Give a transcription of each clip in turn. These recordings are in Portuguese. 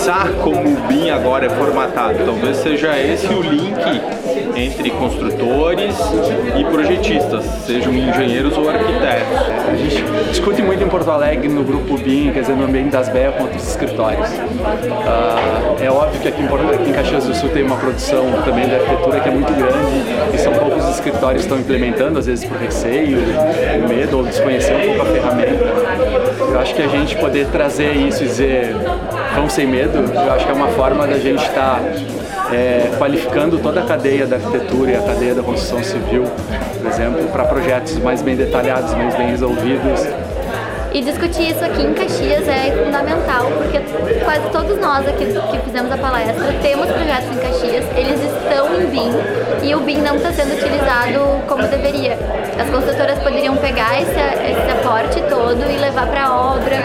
pensar como o BIM agora é formatado. Talvez seja esse o link entre construtores e projetistas, sejam engenheiros ou arquitetos. A gente discute muito em Porto Alegre no grupo BIM, quer dizer, no ambiente das BEA com outros escritórios. Uh, é óbvio que aqui em, aqui em Caxias do Sul tem uma produção também de arquitetura que é muito grande e são poucos escritórios que estão implementando, às vezes por receio, medo ou desconhecer um pouco a ferramenta. Eu acho que a gente poder trazer isso e dizer vamos sem medo, eu acho que é uma forma da gente estar tá, é, qualificando toda a cadeia da arquitetura e a cadeia da construção civil, por exemplo, para projetos mais bem detalhados, mais bem resolvidos e discutir isso aqui em Caxias é fundamental, porque quase todos nós aqui que fizemos a palestra temos projetos em Caxias, eles estão em BIM e o BIM não está sendo utilizado como deveria. As construtoras poderiam pegar esse, esse aporte todo e levar para a obra,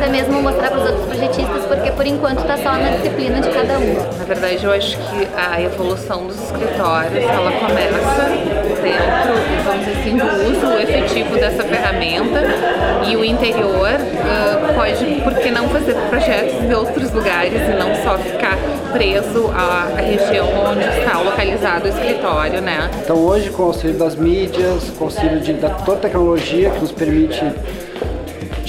até mesmo mostrar para os outros projetistas, porque por enquanto está só na disciplina de cada um. Na verdade, eu acho que a evolução dos escritórios ela começa dentro, vamos dizer assim, do uso efetivo dessa ferramenta e o interior uh, pode, por que não fazer projetos em outros lugares e não só ficar preso à, à região onde está localizado o escritório, né? Então hoje com o auxílio das mídias, com o auxílio de, da toda a tecnologia que nos permite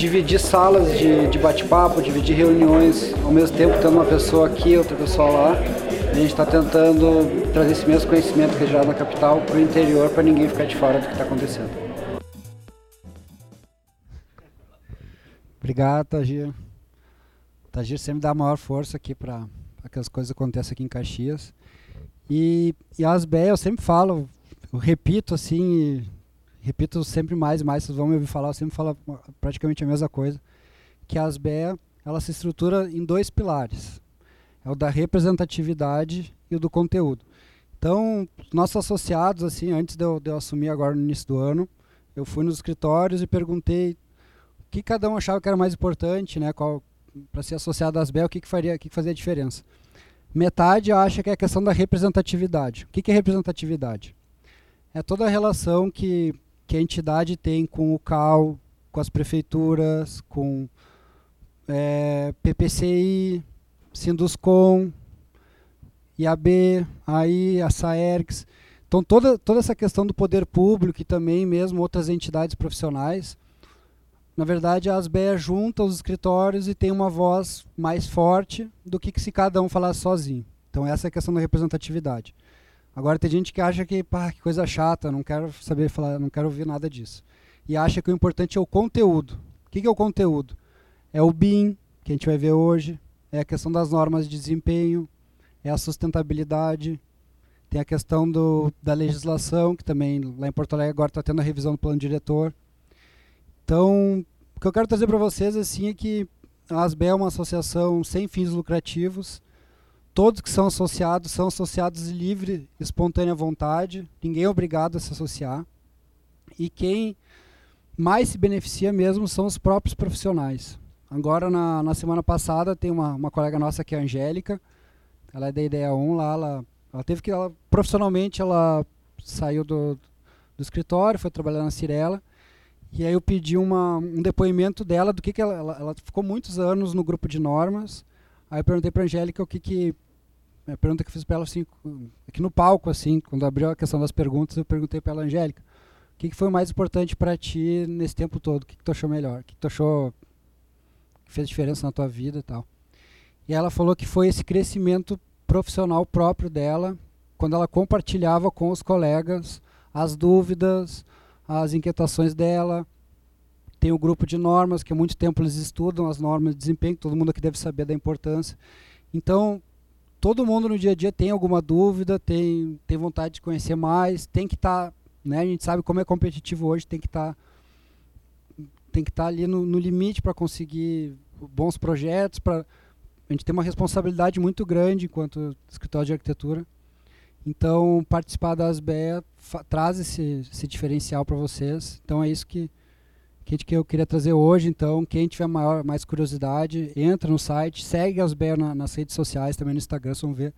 dividir salas de, de bate-papo, dividir reuniões, ao mesmo tempo tendo uma pessoa aqui, outra pessoa lá, a gente está tentando trazer esse mesmo conhecimento que é gerado na capital para o interior, para ninguém ficar de fora do que está acontecendo. Obrigado, Tagir. Tagir sempre dá a maior força aqui para que as coisas aconteçam aqui em Caxias. E, e as BE, eu sempre falo, eu repito assim, repito sempre mais e mais, vocês vão me ouvir falar, eu sempre falo praticamente a mesma coisa, que as BE, ela se estrutura em dois pilares. É o da representatividade e o do conteúdo. Então, nossos associados, assim, antes de eu, de eu assumir agora no início do ano, eu fui nos escritórios e perguntei que cada um achava que era mais importante, né? Para ser associado às BEL, o que, que faria, o que, que fazia a diferença? Metade acha que é a questão da representatividade. O que, que é representatividade? É toda a relação que, que a entidade tem com o CAL, com as prefeituras, com é, PPCI, Sinduscom, IAB, AI, a SAERGS. Então, toda, toda essa questão do poder público e também mesmo outras entidades profissionais na verdade, a ASBEA junta os escritórios e tem uma voz mais forte do que se cada um falasse sozinho. Então essa é a questão da representatividade. Agora tem gente que acha que, pá, que coisa chata, não quero saber falar, não quero ouvir nada disso. E acha que o importante é o conteúdo. O que, é o conteúdo? É o BIM, que a gente vai ver hoje, é a questão das normas de desempenho, é a sustentabilidade, tem a questão do, da legislação, que também lá em Porto Alegre agora está tendo a revisão do plano diretor. Então, o que eu quero trazer para vocês assim é que a ASBE é uma associação sem fins lucrativos. Todos que são associados são associados de livre, espontânea vontade. Ninguém é obrigado a se associar. E quem mais se beneficia mesmo são os próprios profissionais. Agora, na, na semana passada, tem uma, uma colega nossa que é a Angélica. Ela é da Ideia 1 lá. Ela, ela teve que, ela, profissionalmente, ela saiu do, do escritório, foi trabalhar na Cirela. E aí eu pedi uma, um depoimento dela do que, que ela, ela, ela ficou muitos anos no grupo de normas. Aí eu perguntei para Angélica o que que a pergunta que eu fiz para ela assim, aqui no palco assim, quando abriu a questão das perguntas, eu perguntei para ela, Angélica, o que, que foi mais importante para ti nesse tempo todo? O que, que tu achou melhor? O que, que tu achou que fez diferença na tua vida e tal? E ela falou que foi esse crescimento profissional próprio dela, quando ela compartilhava com os colegas as dúvidas, as inquietações dela. Tem o grupo de normas, que há muito tempo eles estudam as normas de desempenho, todo mundo aqui deve saber da importância. Então, todo mundo no dia a dia tem alguma dúvida, tem, tem vontade de conhecer mais, tem que estar, tá, né, a gente sabe como é competitivo hoje, tem que estar tá, tem que estar tá ali no, no limite para conseguir bons projetos, para a gente tem uma responsabilidade muito grande enquanto escritório de arquitetura. Então, participar das BEA traz esse, esse diferencial para vocês. Então, é isso que, que, eu queria trazer hoje. Então, quem tiver maior, mais curiosidade, entra no site, segue as BEA na, nas redes sociais, também no Instagram, vocês vão ver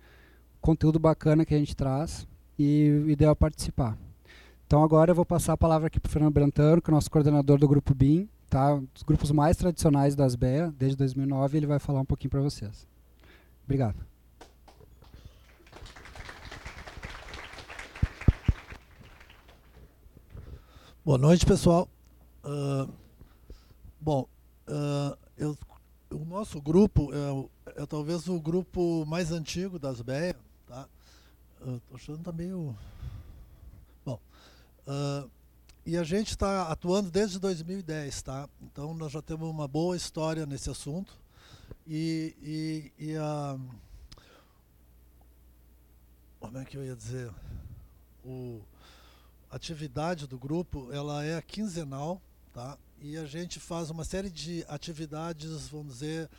conteúdo bacana que a gente traz e, a participar. Então agora eu vou passar a palavra aqui para o Fernando Brantano, que é o nosso coordenador do Grupo BIM, tá? um dos grupos mais tradicionais das BEA, desde 2009, ele vai falar um pouquinho para vocês. Obrigado. Boa noite, pessoal. Uh, bom, uh, eu, o nosso grupo é, é, talvez o grupo mais antigo das BEA. Tá? Estou achando que tá meio... Bom, uh, e a gente está atuando desde 2010, tá? Então nós já temos uma boa história nesse assunto. E, e, e a... Como é que eu ia dizer? O atividade do grupo ela é quinzenal, tá? E a gente faz uma série de atividades, vamos dizer,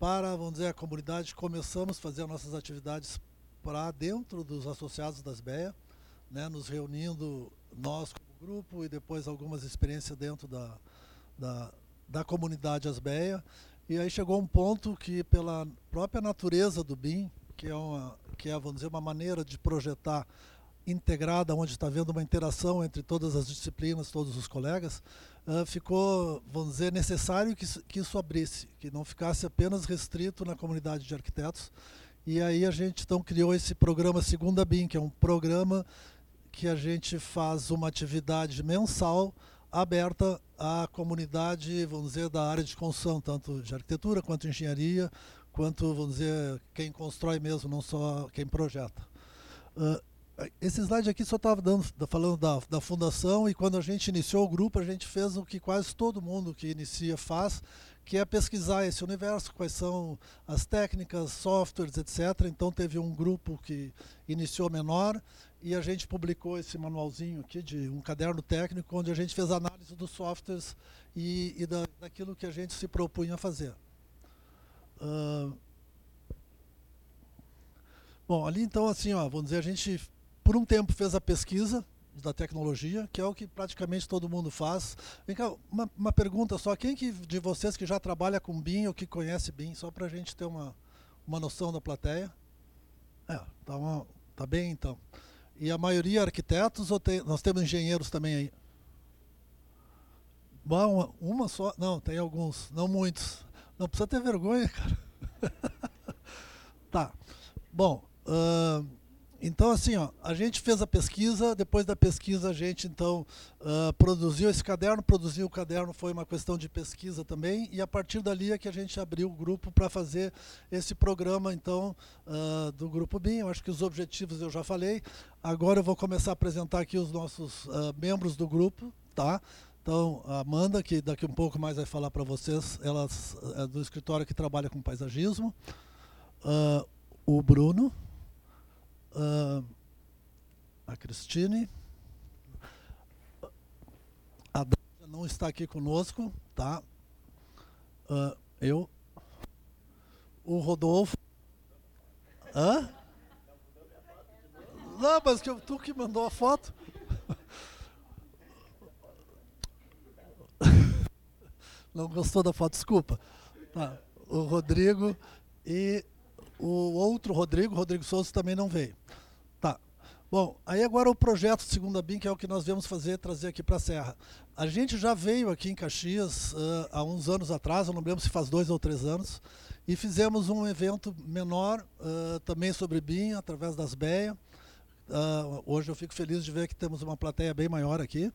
para vamos dizer a comunidade. Começamos a fazer nossas atividades para dentro dos associados das BEA, né? Nos reunindo nós como grupo e depois algumas experiências dentro da, da, da comunidade Asbeia. E aí chegou um ponto que pela própria natureza do BIM, que é uma que é, vamos dizer, uma maneira de projetar integrada, onde está havendo uma interação entre todas as disciplinas, todos os colegas, uh, ficou, vamos dizer, necessário que, que isso abrisse, que não ficasse apenas restrito na comunidade de arquitetos. E aí a gente então criou esse programa Segunda BIM, que é um programa que a gente faz uma atividade mensal aberta à comunidade, vamos dizer, da área de construção, tanto de arquitetura quanto engenharia, quanto, vamos dizer, quem constrói mesmo, não só quem projeta. Uh, esse slide aqui só estava falando da, da fundação e quando a gente iniciou o grupo, a gente fez o que quase todo mundo que inicia faz, que é pesquisar esse universo, quais são as técnicas, softwares, etc. Então teve um grupo que iniciou menor e a gente publicou esse manualzinho aqui de um caderno técnico onde a gente fez análise dos softwares e, e da, daquilo que a gente se propunha a fazer. Uh, bom, ali então assim, ó, vamos dizer, a gente por um tempo fez a pesquisa da tecnologia, que é o que praticamente todo mundo faz. Vem cá, uma, uma pergunta só, quem que, de vocês que já trabalha com BIM ou que conhece BIM, só para a gente ter uma, uma noção da plateia? É, tá, uma, tá bem então. E a maioria arquitetos ou tem, nós temos engenheiros também aí? Bom, uma, só? Não, tem alguns, não muitos. Não precisa ter vergonha, cara. tá. Bom, uh, então, assim, ó, a gente fez a pesquisa, depois da pesquisa a gente, então, uh, produziu esse caderno, produziu o caderno, foi uma questão de pesquisa também, e a partir dali é que a gente abriu o grupo para fazer esse programa, então, uh, do Grupo BIM. Eu acho que os objetivos eu já falei. Agora eu vou começar a apresentar aqui os nossos uh, membros do grupo, tá? Então, a Amanda, que daqui um pouco mais vai falar para vocês, ela é do escritório que trabalha com paisagismo. o Bruno, uh, a Cristine. A Dácia não está aqui conosco, tá? Uh, eu. O Rodolfo. Hã? Não, mas que tu que mandou a foto. Não gostou da foto, desculpa. Tá. O Rodrigo e o outro Rodrigo, Rodrigo Souza, também não veio. Tá. Bom, aí agora o projeto Segunda BIM, que é o que nós viemos fazer, trazer aqui para a Serra. A gente já veio aqui em Caxias uh, há uns anos atrás, eu não lembro se faz dois ou três anos, e fizemos um evento menor uh, também sobre BIM, através das BEA. Uh, hoje eu fico feliz de ver que temos uma plateia bem maior aqui.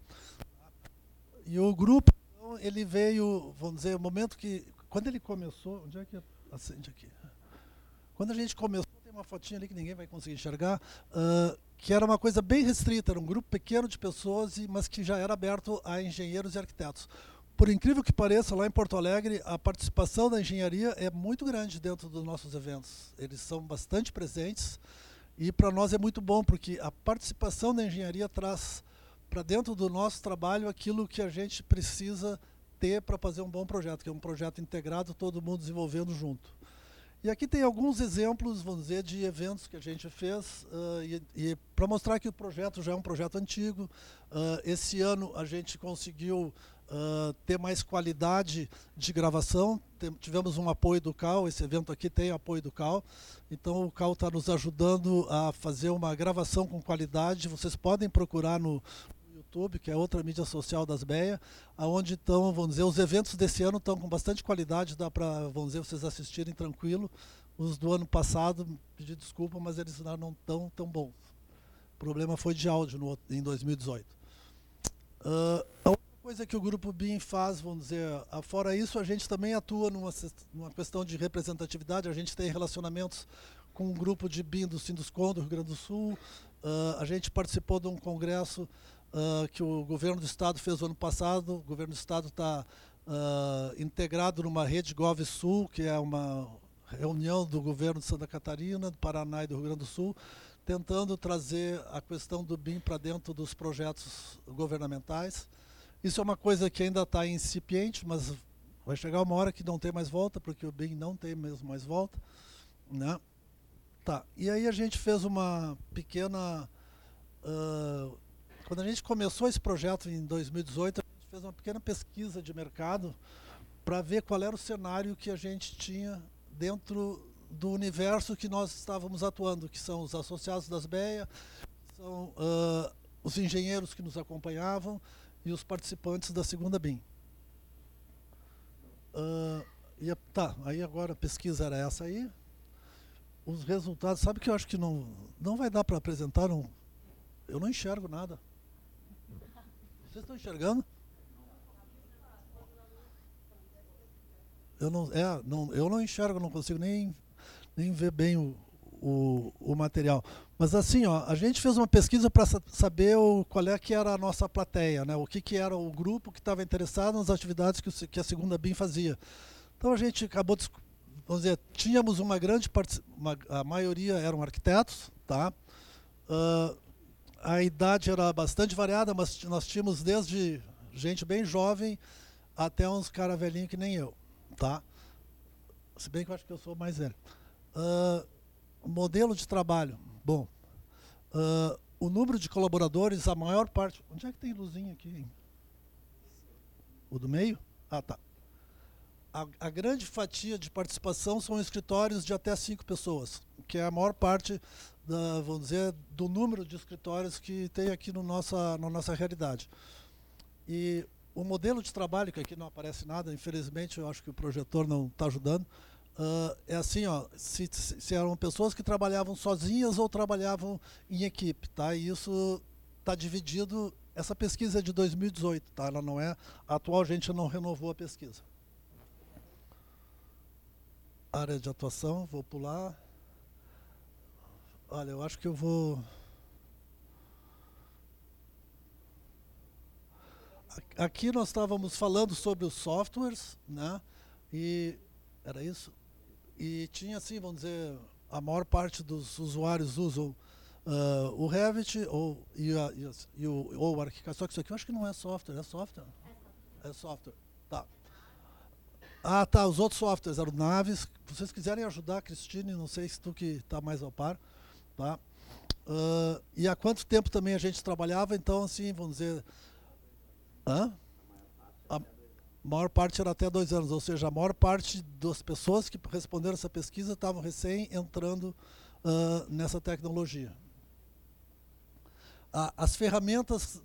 E o grupo, então, ele veio, vamos dizer, o momento que... Quando ele começou... Onde é que acende aqui? Quando a gente começou, tem uma fotinha ali que ninguém vai conseguir enxergar, uh, que era uma coisa bem restrita, era um grupo pequeno de pessoas, mas que já era aberto a engenheiros e arquitetos. Por incrível que pareça, lá em Porto Alegre, a participação da engenharia é muito grande dentro dos nossos eventos. Eles são bastante presentes e para nós é muito bom, porque a participação da engenharia traz para dentro do nosso trabalho aquilo que a gente precisa ter para fazer um bom projeto, que é um projeto integrado, todo mundo desenvolvendo junto. E aqui tem alguns exemplos, vamos dizer, de eventos que a gente fez, uh, e, e para mostrar que o projeto já é um projeto antigo. Uh, esse ano a gente conseguiu uh, ter mais qualidade de gravação. Tem, tivemos um apoio do CAL, esse evento aqui tem apoio do CAL, então o CAL está nos ajudando a fazer uma gravação com qualidade. Vocês podem procurar no, YouTube, que é outra mídia social das BEA, aonde estão, vamos dizer, os eventos desse ano estão com bastante qualidade, dá para, vamos dizer, vocês assistirem tranquilo. Os do ano passado, pedi desculpa, mas eles não estão tão bons. O problema foi de áudio no, em 2018. Uh, ah, a outra coisa que o Grupo BIM faz, vamos dizer, fora isso, a gente também atua numa, numa questão de representatividade, a gente tem relacionamentos com um grupo de BIM do Sinduscon, do Rio Grande do Sul, uh, a gente participou de um congresso uh, que o governo do estado fez no ano passado. O governo do estado está uh, integrado numa rede Gov Sul, que é uma reunião do governo de Santa Catarina, do Paraná e do Rio Grande do Sul, tentando trazer a questão do BIM para dentro dos projetos governamentais. Isso é uma coisa que ainda está incipiente, mas vai chegar uma hora que não tem mais volta, porque o BIM não tem mesmo mais volta. Né? Tá. E aí a gente fez uma pequena uh, quando a gente começou esse projeto em 2018, a gente fez uma pequena pesquisa de mercado para ver qual era o cenário que a gente tinha dentro do universo que nós estávamos atuando, que são os associados das BEA, são uh, os engenheiros que nos acompanhavam e os participantes da segunda BIM. Uh, e, tá, aí agora a pesquisa era essa aí. Os resultados, sabe que eu acho que não, não vai dar para apresentar, não, eu não enxergo nada. Vocês estão enxergando? Eu não, é, não, eu não enxergo, não consigo nem, nem ver bem o, o, o material. Mas assim, ó, a gente fez uma pesquisa para saber o, qual é que era a nossa plateia, né? o que, que era o grupo que estava interessado nas atividades que, que a segunda BIM fazia. Então a gente acabou, vamos dizer, tínhamos uma grande parte, a maioria eram arquitetos, tá? Uh, a idade era bastante variada, mas nós tínhamos desde gente bem jovem até uns cara velhinho que nem eu, tá? Se bem que eu acho que eu sou mais velho. Uh, modelo de trabalho, bom. Uh, o número de colaboradores, a maior parte... Onde é que tem luzinha aqui? O do meio? Ah, tá. A, a, grande fatia de participação são escritórios de até cinco pessoas, que é a maior parte da, vamos dizer, do número de escritórios que tem aqui no nossa, na nossa realidade. E o modelo de trabalho, que aqui não aparece nada, infelizmente eu acho que o projetor não está ajudando, uh, é assim, ó, se, se, eram pessoas que trabalhavam sozinhas ou trabalhavam em equipe, tá? E isso está dividido, essa pesquisa é de 2018, tá? Ela não é, a gente não renovou a pesquisa. Área de atuação, vou pular. Olha, eu acho que eu vou. Aqui nós estávamos falando sobre os softwares, né? E era isso. E tinha assim, vamos dizer, a maior parte dos usuários usam uh, o Revit ou, e, a, e, e o, ou o ArchiCAD. Só que isso aqui eu acho que não é software, é software? É software. Tá. Ah, tá. Os outros softwares eram Naves. Se vocês quiserem ajudar, Cristine, não sei se tu que está mais ao par. Tá? Uh, e há quanto tempo também a gente trabalhava, então, assim, vamos dizer. Hã? A maior parte era até dois anos, ou seja, a maior parte das pessoas que responderam essa pesquisa estavam recém entrando uh, nessa tecnologia. Uh, as ferramentas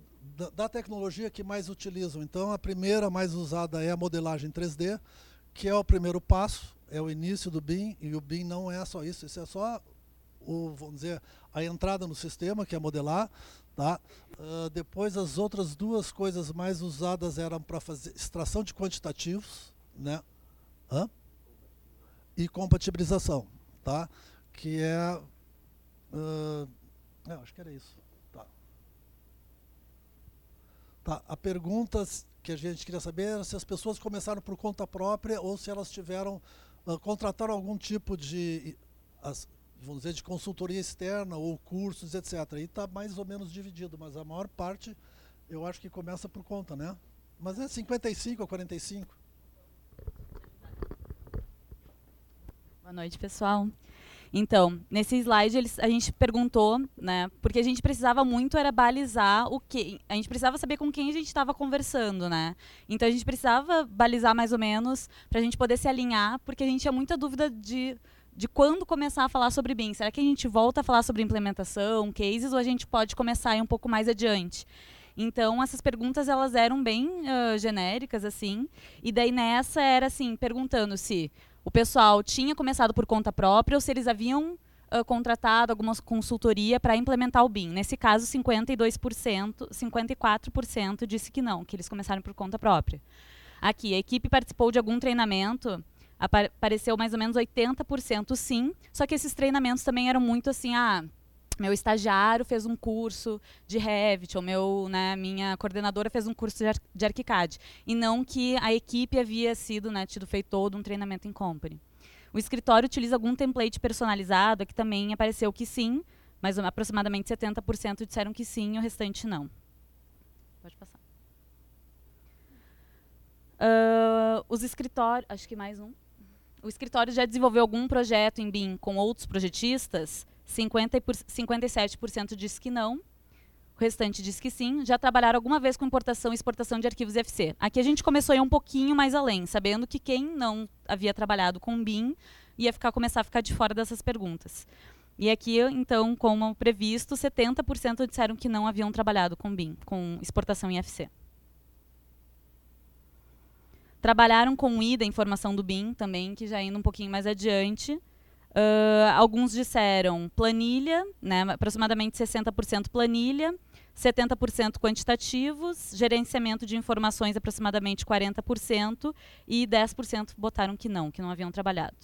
da, tecnologia que mais utilizam, então, a primeira mais usada é a modelagem 3D, que é o primeiro passo, é o início do BIM, e o BIM não é só isso, isso é só o, vamos dizer, a entrada no sistema, que é modelar. Tá? Uh, depois as outras duas coisas mais usadas eram para fazer extração de quantitativos né? Hã? e compatibilização, tá? que é... Uh, é, acho que era isso. Tá. Tá, a pergunta que a gente queria saber era se as pessoas começaram por conta própria ou se elas tiveram, uh, contrataram algum tipo de... As, vamos dizer, de consultoria externa ou cursos, etc. Aí está mais ou menos dividido, mas a maior parte eu acho que começa por conta, né? Mas é 55 a 45. Boa noite, pessoal. Então, nesse slide eles, a gente perguntou, né, porque a gente precisava muito era balizar o que, a gente precisava saber com quem a gente estava conversando, né? Então a gente precisava balizar mais ou menos para a gente poder se alinhar, porque a gente tinha muita dúvida de de quando começar a falar sobre BIM. Será que a gente volta a falar sobre implementação, cases, ou a gente pode começar um pouco mais adiante? Então, essas perguntas elas eram bem uh, genéricas, assim. E daí nessa era assim, perguntando se o pessoal tinha começado por conta própria ou se eles haviam uh, contratado alguma consultoria para implementar o BIM. Nesse caso, 52%, 54% disse que não, que eles começaram por conta própria. Aqui, a equipe participou de algum treinamento, apareceu mais ou menos 80% sim, só que esses treinamentos também eram muito assim, ah, meu estagiário fez um curso de Revit, ou meu, né, minha coordenadora fez um curso de, Ar de ArchiCAD. E não que a equipe havia sido, né, tido feito todo um treinamento em company. O escritório utiliza algum template personalizado, aqui também apareceu que sim, mas aproximadamente 70% disseram que sim, e o restante não. Pode passar. Uh, os escritórios, acho que mais um. O escritório já desenvolveu algum projeto em BIM com outros projetistas? 50 por, 57% diz que não, o restante diz que sim. Já trabalharam alguma vez com importação e exportação de arquivos FC? Aqui a gente começou a ir um pouquinho mais além, sabendo que quem não havia trabalhado com BIM ia ficar, começar a ficar de fora dessas perguntas. E aqui, então, como previsto, 70% disseram que não haviam trabalhado com BIM, com exportação em FC. Trabalharam com IDA, informação do BIM, também, que já indo um pouquinho mais adiante, Uh, alguns disseram planilha, né, aproximadamente 60% planilha, 70% quantitativos, gerenciamento de informações aproximadamente 40% e 10% botaram que não, que não haviam trabalhado.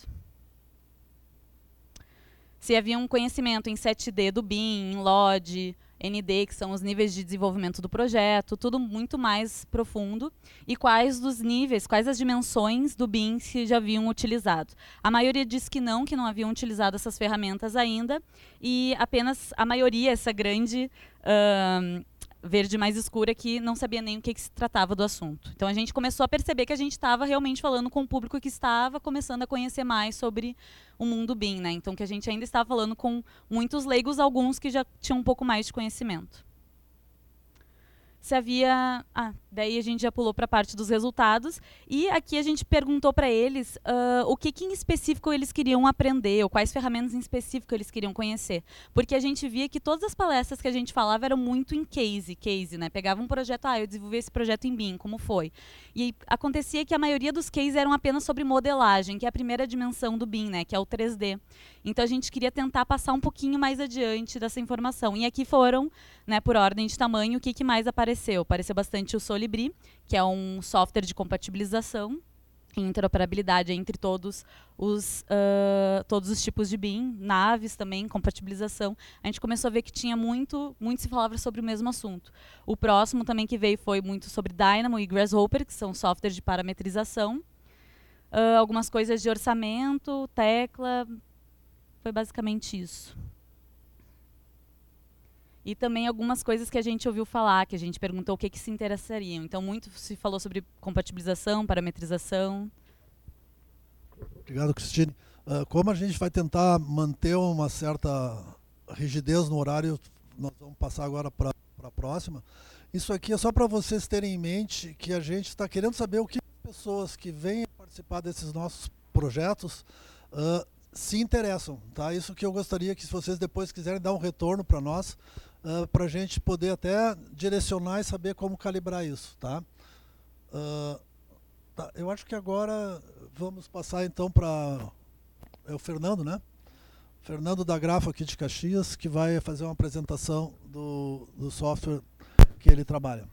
Se havia um conhecimento em 7D do BIM, em LOD, ND, que são os níveis de desenvolvimento do projeto, tudo muito mais profundo, e quais dos níveis, quais as dimensões do BIM que já haviam utilizado. A maioria disse que não, que não haviam utilizado essas ferramentas ainda, e apenas a maioria, essa grande uh, verde mais escura que não sabia nem o que, que, se tratava do assunto. Então a gente começou a perceber que a gente estava realmente falando com o público que estava começando a conhecer mais sobre o mundo BIM, né? Então que a gente ainda estava falando com muitos leigos, alguns que já tinham um pouco mais de conhecimento se havia. Ah, daí a gente já pulou para a parte dos resultados. E aqui a gente perguntou para eles uh, o que, que, em específico eles queriam aprender, ou quais ferramentas em específico eles queriam conhecer. Porque a gente via que todas as palestras que a gente falava eram muito em case, case, né? Pegava um projeto, ah, eu desenvolvi esse projeto em BIM, como foi? E acontecia que a maioria dos cases eram apenas sobre modelagem, que é a primeira dimensão do BIM, né? Que é o 3D. Então a gente queria tentar passar um pouquinho mais adiante dessa informação. E aqui foram, né, por ordem de tamanho, o que, que mais apareceu? Apareceu bastante o Solibri, que é um software de compatibilização e interoperabilidade entre todos os, uh, todos os tipos de BIM, naves também, compatibilização. A gente começou a ver que tinha muito, muito se falava sobre o mesmo assunto. O próximo também que veio foi muito sobre Dynamo e Grasshopper, que são softwares de parametrização. Uh, algumas coisas de orçamento, tecla, foi basicamente isso. E também algumas coisas que a gente ouviu falar, que a gente perguntou o que, que se interessariam. Então, muito se falou sobre compatibilização, parametrização. Obrigado, Cristine. Uh, como a gente vai tentar manter uma certa rigidez no horário, nós vamos passar agora para a próxima. Isso aqui é só para vocês terem em mente que a gente está querendo saber o que as pessoas que vêm participar desses nossos projetos uh, se interessam, tá? Isso que eu gostaria que se vocês depois quiserem dar um retorno para nós, uh, ah, para a gente poder até direcionar e saber como calibrar isso, tá? Uh, tá? Eu acho que agora vamos passar então para é o Fernando, né? Fernando da Grafo aqui de Caxias, que vai fazer uma apresentação do, do software que ele trabalha.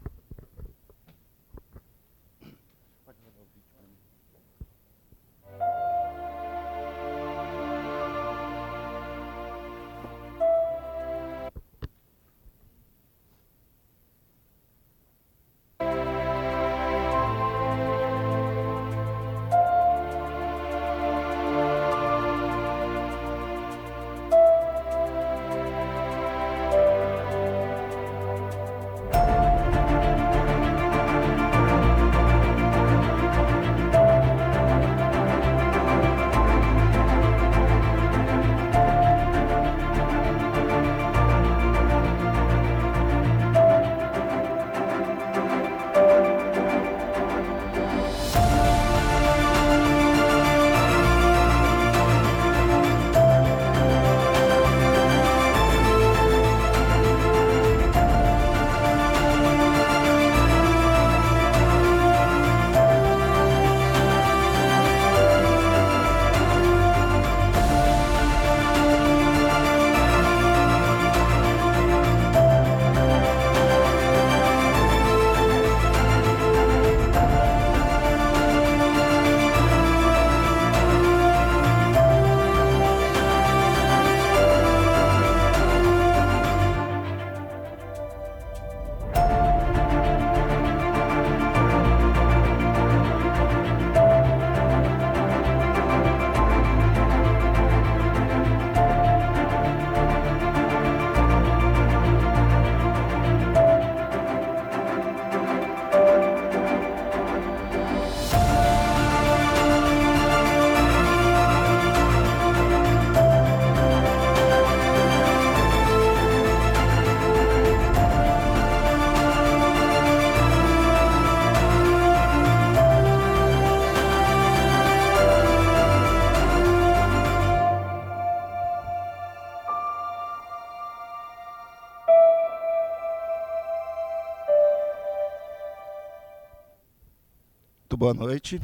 Boa noite.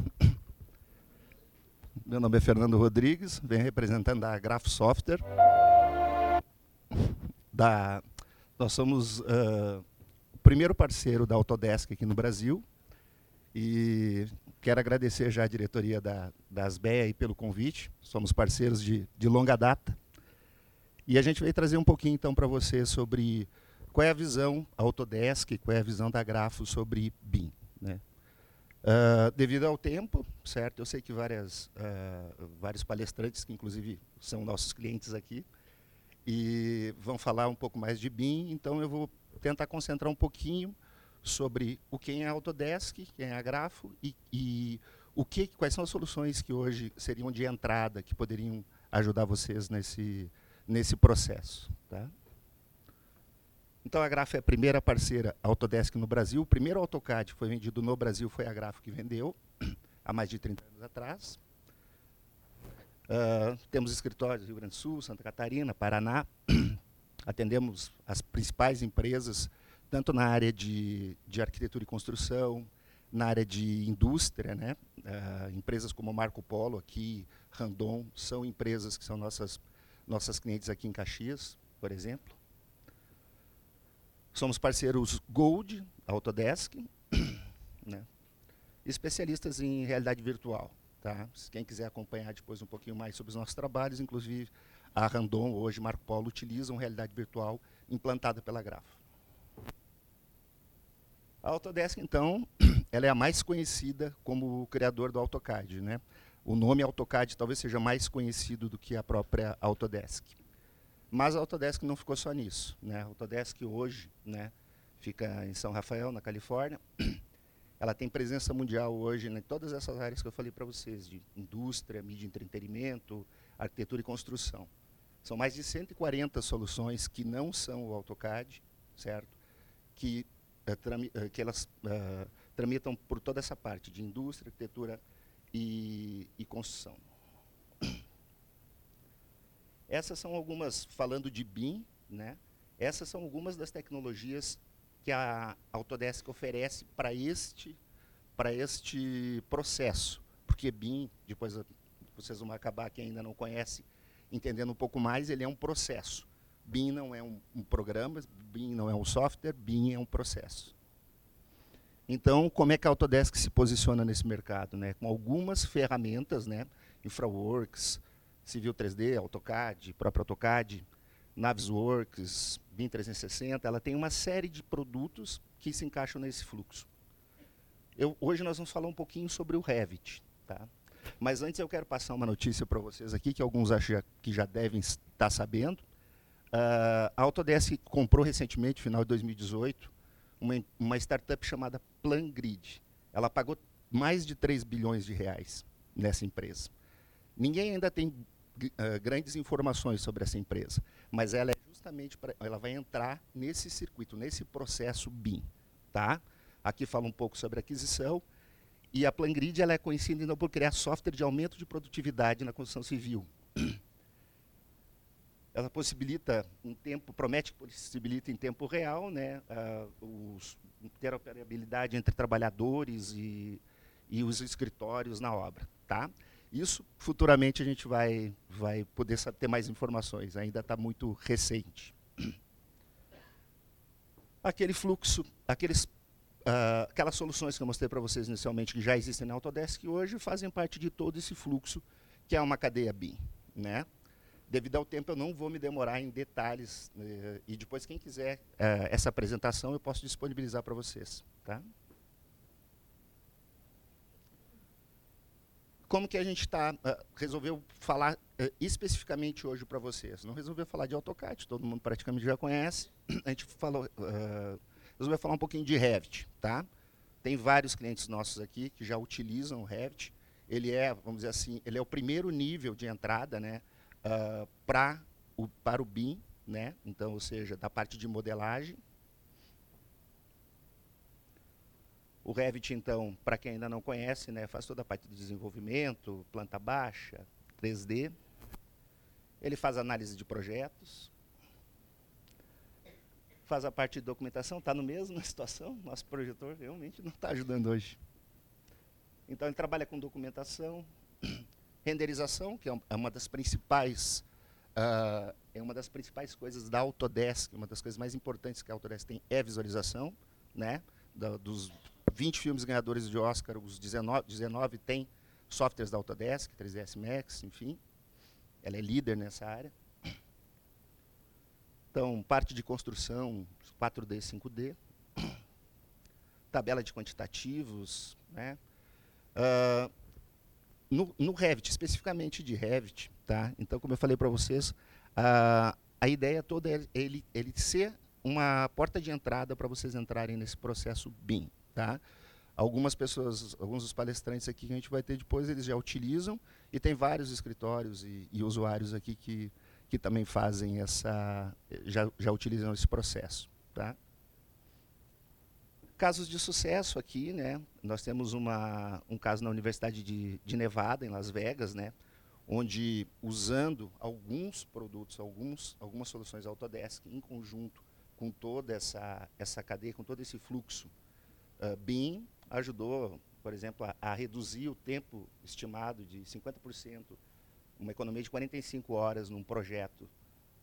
Meu nome é Fernando Rodrigues, venho representando a Graph Software. Da, nós somos uh, o primeiro parceiro da Autodesk aqui no Brasil e quero agradecer já a diretoria da, da Asbeia pelo convite. Somos parceiros de, de longa data. E a gente veio trazer um pouquinho então para você sobre qual é a visão Autodesk, qual é a visão da Grafo sobre BIM. Né? Uh, devido ao tempo, certo? Eu sei que várias, uh, vários palestrantes, que inclusive são nossos clientes aqui, e vão falar um pouco mais de BIM, então eu vou tentar concentrar um pouquinho sobre o que é Autodesk, quem é a Grafo e, e o que, quais são as soluções que hoje seriam de entrada que poderiam ajudar vocês nesse, nesse processo. Tá? Então a Grafo é a primeira parceira Autodesk no Brasil. O primeiro AutoCAD que foi vendido no Brasil foi a Grafo que vendeu, há mais de 30 anos atrás. Uh, temos escritórios Rio Grande do Sul, Santa Catarina, Paraná. Atendemos as principais empresas, tanto na área de, de arquitetura e construção, na área de indústria, né? Uh, empresas como Marco Polo aqui, Randon, são empresas que são nossas, nossas clientes aqui em Caxias, por exemplo. Somos parceiros Gold, Autodesk, né? especialistas em realidade virtual. Tá? Quem quiser acompanhar depois um pouquinho mais sobre os nossos trabalhos, inclusive a Randon, hoje Marco Polo, utilizam realidade virtual implantada pela Grafo. A Autodesk, então, ela é a mais conhecida como o criador do AutoCAD. Né? O nome AutoCAD talvez seja mais conhecido do que a própria Autodesk. Mas a Autodesk não ficou só nisso. Né? A Autodesk hoje né, fica em São Rafael, na Califórnia. Ela tem presença mundial hoje em todas essas áreas que eu falei para vocês, de indústria, mídia e entretenimento, arquitetura e construção. São mais de 140 soluções que não são o AutoCAD, certo? Que, uh, que elas uh, tramitam por toda essa parte de indústria, arquitetura e, e construção. Essas são algumas, falando de BIM, né? essas são algumas das tecnologias que a Autodesk oferece para este, este processo. Porque BIM, depois vocês vão acabar, quem ainda não conhece, entendendo um pouco mais, ele é um processo. BIM não é um, um programa, BIM não é um software, BIM é um processo. Então, como é que a Autodesk se posiciona nesse mercado? Né? Com algumas ferramentas, né? InfraWorks, Civil 3D, AutoCAD, próprio AutoCAD, Navisworks, BIM 360, ela tem uma série de produtos que se encaixam nesse fluxo. Eu, hoje nós vamos falar um pouquinho sobre o Revit. Tá? Mas antes eu quero passar uma notícia para vocês aqui, que alguns acham que já devem estar sabendo. Uh, a Autodesk comprou recentemente, final de 2018, uma, uma startup chamada PlanGrid. Ela pagou mais de 3 bilhões de reais nessa empresa. Ninguém ainda tem uh, grandes informações sobre essa empresa, mas ela é justamente para ela vai entrar nesse circuito, nesse processo BIM, tá? Aqui fala um pouco sobre aquisição e a PlanGrid ela é conhecida então por criar software de aumento de produtividade na construção civil. Ela possibilita em tempo, promete que possibilita em tempo real, né, uh, os, ter operabilidade entre trabalhadores e, e os escritórios na obra, tá? Isso, futuramente, a gente vai, vai poder ter mais informações, ainda está muito recente. Aquele fluxo, aqueles, uh, aquelas soluções que eu mostrei para vocês inicialmente, que já existem na Autodesk, hoje fazem parte de todo esse fluxo, que é uma cadeia BIM. Né? Devido ao tempo, eu não vou me demorar em detalhes, uh, e depois, quem quiser uh, essa apresentação, eu posso disponibilizar para vocês. Tá? Como que a gente tá, uh, resolveu falar uh, especificamente hoje para vocês? Não resolveu falar de AutoCAD, todo mundo praticamente já conhece. A gente falou, uh, resolveu falar um pouquinho de Revit, tá? Tem vários clientes nossos aqui que já utilizam o Revit. Ele é, vamos dizer assim, ele é o primeiro nível de entrada, né, uh, para o para o BIM, né? Então, ou seja, da parte de modelagem O Revit, então, para quem ainda não conhece, né, faz toda a parte de desenvolvimento, planta baixa, 3D. Ele faz análise de projetos. Faz a parte de documentação, está no mesmo situação. Nosso projetor realmente não está ajudando hoje. Então ele trabalha com documentação, renderização, que é, é uma das principais uh, é uma das principais coisas da Autodesk, uma das coisas mais importantes que a Autodesk tem é visualização, né? Da, dos 20 filmes ganhadores de Oscar, os 19, 19 tem softwares da Autodesk, 3ds Max, enfim. Ela é líder nessa área. Então, parte de construção, 4D, 5D. Tabela de quantitativos, né? Uh, no, no, Revit, especificamente de Revit, tá? Então, como eu falei para vocês, a, a ideia toda é ele, ele ser uma porta de entrada para vocês entrarem nesse processo BIM, tá? Algumas pessoas, alguns dos palestrantes aqui que a gente vai ter depois, eles já utilizam e tem vários escritórios e, e usuários aqui que, que também fazem essa, já, já utilizam esse processo, tá? Casos de sucesso aqui, né? Nós temos uma, um caso na Universidade de, de Nevada, em Las Vegas, né? Onde, usando alguns produtos, alguns, algumas soluções Autodesk, em conjunto com toda essa, essa cadeia, com todo esse fluxo, uh, BIM ajudou, por exemplo, a, a reduzir o tempo estimado de 50%, uma economia de 45 horas num projeto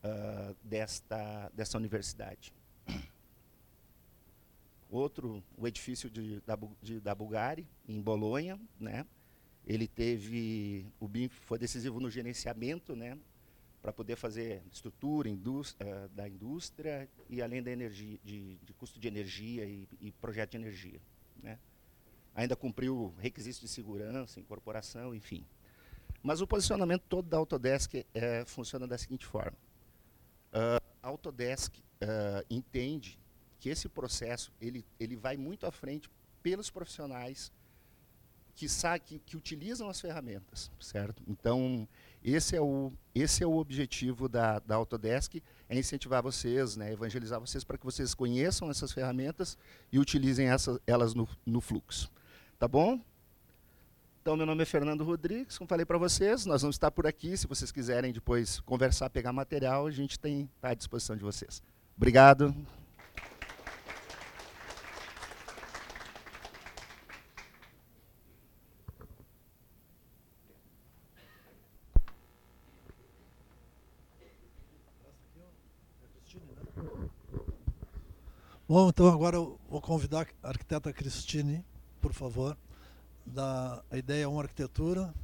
uh, desta, dessa universidade. Outro, o edifício de, da, de, da Bulgari, em Bolonha, né? Ele teve, o BIM foi decisivo no gerenciamento, né? Para poder fazer estrutura indústria, uh, da indústria e além da energia, de, de custo de energia e, e, projeto de energia, né? Ainda cumpriu requisitos de segurança, incorporação, enfim. Mas o posicionamento todo da Autodesk é, funciona da seguinte forma. Uh, a Autodesk uh, entende que esse processo ele, ele vai muito à frente pelos profissionais que, que, que utilizam as ferramentas, certo? Então, esse é o, esse é o objetivo da, da Autodesk, é incentivar vocês, né, evangelizar vocês para que vocês conheçam essas ferramentas e utilizem essa, elas no, no fluxo. Tá bom? Então, meu nome é Fernando Rodrigues, como falei para vocês, nós vamos estar por aqui, se vocês quiserem depois conversar, pegar material, a gente está à disposição de vocês. Obrigado. Bom, então agora eu vou convidar a arquiteta Cristine, por favor, da ideia 1 Arquitetura.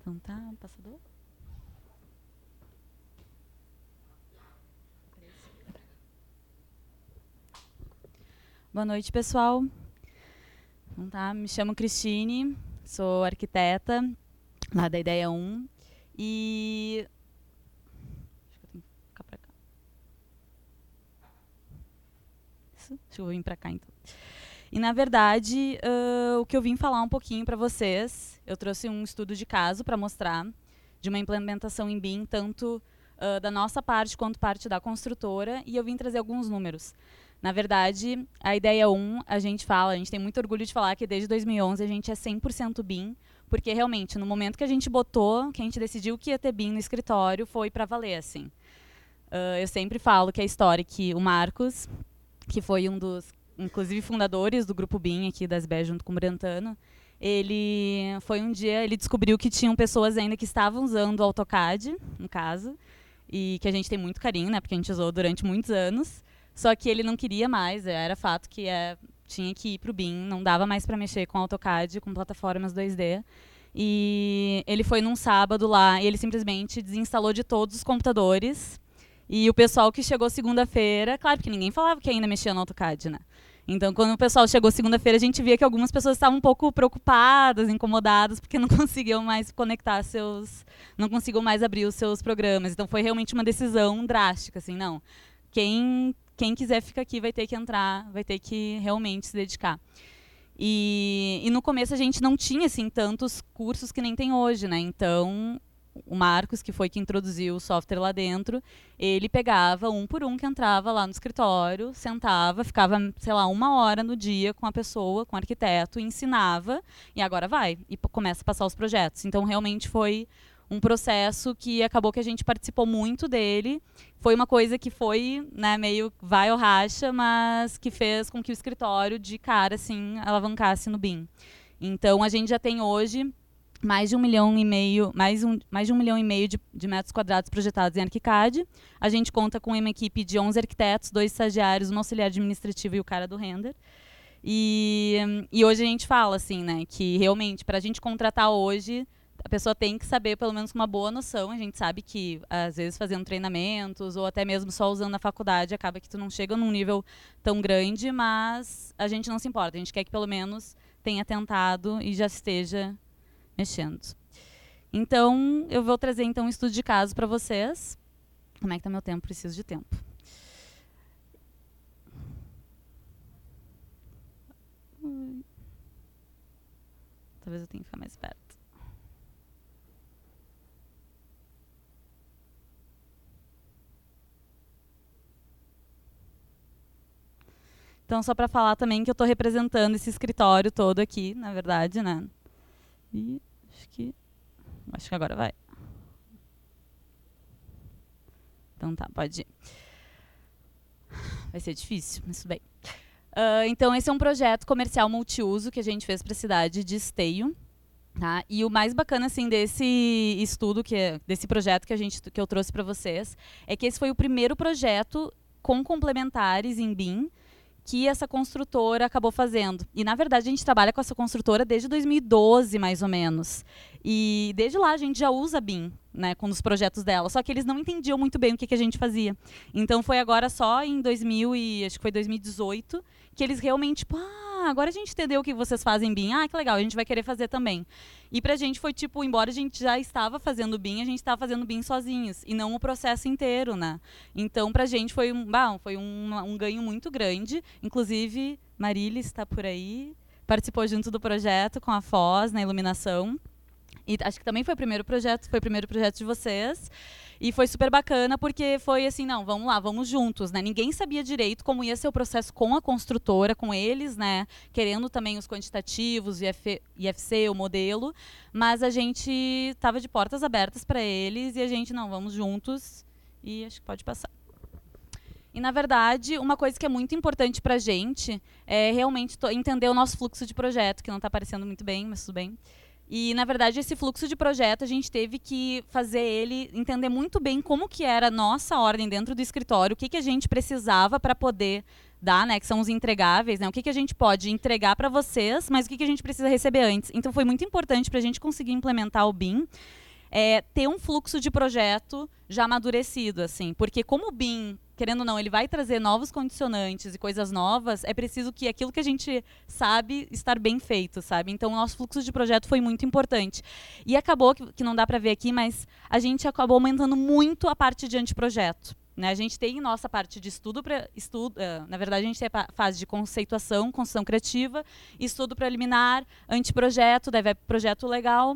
Então tá, passador. Boa noite, pessoal. Então tá, me chamo Cristine, sou arquiteta lá da Ideia 1 e Deixa eu vir para cá então. E na verdade, uh, o que eu vim falar um pouquinho para vocês, eu trouxe um estudo de caso para mostrar de uma implementação em BIM, tanto uh, da nossa parte quanto parte da construtora, e eu vim trazer alguns números. Na verdade, a ideia 1, a gente fala, a gente tem muito orgulho de falar que desde 2011 a gente é 100% BIM, porque realmente, no momento que a gente botou, que a gente decidiu que ia ter BIM no escritório, foi para valer, assim. Uh, eu sempre falo que a história que o Marcos, que foi um dos, inclusive, fundadores do Grupo BIM aqui das BE junto com o Brantano, ele foi um dia, ele descobriu que tinham pessoas ainda que estavam usando o AutoCAD, no caso, e que a gente tem muito carinho, né, porque a gente usou durante muitos anos, só que ele não queria mais, era fato que é, tinha que ir para o BIM, não dava mais para mexer com AutoCAD, com plataformas 2D, e ele foi num sábado lá e ele simplesmente desinstalou de todos os computadores e o pessoal que chegou segunda-feira, claro que ninguém falava que ainda mexia no AutoCAD, né? Então, quando o pessoal chegou segunda-feira, a gente via que algumas pessoas estavam um pouco preocupadas, incomodadas, porque não conseguiam mais conectar seus, não conseguiam mais abrir os seus programas. Então, foi realmente uma decisão drástica, assim, não. Quem quem quiser ficar aqui vai ter que entrar, vai ter que realmente se dedicar. E, e no começo a gente não tinha assim tantos cursos que nem tem hoje, né? Então o Marcos, que foi que introduziu o software lá dentro, ele pegava um por um que entrava lá no escritório, sentava, ficava, sei lá, uma hora no dia com a pessoa, com o arquiteto, ensinava, e agora vai, e começa a passar os projetos. Então, realmente foi um processo que acabou que a gente participou muito dele. Foi uma coisa que foi né, meio vai ou racha, mas que fez com que o escritório de cara assim alavancasse no BIM. Então a gente já tem hoje mais de um milhão e meio, mais, um, mais de um milhão e meio de, de, metros quadrados projetados em ArchiCAD. A gente conta com uma equipe de 11 arquitetos, dois estagiários, um auxiliar administrativo e o cara do render. E, e hoje a gente fala assim, né, que realmente para a gente contratar hoje a pessoa tem que saber pelo menos uma boa noção. A gente sabe que às vezes fazendo treinamentos ou até mesmo só usando na faculdade acaba que tu não chega num nível tão grande, mas a gente não se importa. A gente quer que pelo menos tenha tentado e já esteja mexendo. Então, eu vou trazer então um estudo de caso para vocês. Como é que tá meu tempo? Preciso de tempo. Talvez eu tenha que ficar mais perto. Então, só para falar também que eu estou representando esse escritório todo aqui, na verdade, né? E que acho que agora vai. Então tá, pode ir. Vai ser difícil, mas tudo bem. Uh, então, esse é um projeto comercial multiuso que a gente fez para a cidade de Esteio. Tá? E o mais bacana assim desse estudo que é, desse projeto que a gente que eu trouxe para vocês é que esse foi o primeiro projeto com complementares em BIM que essa construtora acabou fazendo. E na verdade a gente trabalha com essa construtora desde 2012, mais ou menos. E desde lá a gente já usa BIM, né, com os projetos dela. Só que eles não entendiam muito bem o que, que a gente fazia. Então foi agora só em 2000 e acho que foi 2018 que eles realmente, tipo, ah, agora a gente entendeu o que vocês fazem BIM. Ah, que legal, a gente vai querer fazer também. E pra gente foi tipo, embora a gente já estava fazendo BIM, a gente estava fazendo BIM sozinhos e não o processo inteiro, né? Então pra gente foi um, bah, foi um, um ganho muito grande. Inclusive, Marília está por aí, participou junto do projeto com a Foz na iluminação. E acho que também foi o primeiro projeto, foi o primeiro projeto de vocês. E foi super bacana porque foi assim, não, vamos lá, vamos juntos, né? Ninguém sabia direito como ia ser o processo com a construtora, com eles, né? Querendo também os quantitativos, IF, IFC, o modelo, mas a gente estava de portas abertas para eles e a gente, não, vamos juntos e acho que pode passar. E, na verdade, uma coisa que é muito importante para a gente é realmente entender o nosso fluxo de projeto, que não está aparecendo muito bem, mas tudo bem. E, na verdade, esse fluxo de projeto, a gente teve que fazer ele entender muito bem como que era a nossa ordem dentro do escritório, o que, que a gente precisava para poder dar, né, que são os entregáveis, né, o que, que a gente pode entregar para vocês, mas o que, que a gente precisa receber antes. Então, foi muito importante para a gente conseguir implementar o BIM, é, ter um fluxo de projeto já amadurecido, assim, porque como o BIM querendo ou não, ele vai trazer novos condicionantes e coisas novas, é preciso que aquilo que a gente sabe estar bem feito, sabe? Então, o nosso fluxo de projeto foi muito importante. E acabou, que, que não dá para ver aqui, mas a gente acabou aumentando muito a parte de anteprojeto. Né? A gente tem nossa parte de estudo, pra, estudo uh, na verdade, a gente tem a fase de conceituação, construção criativa, estudo preliminar, anteprojeto, deve projeto legal,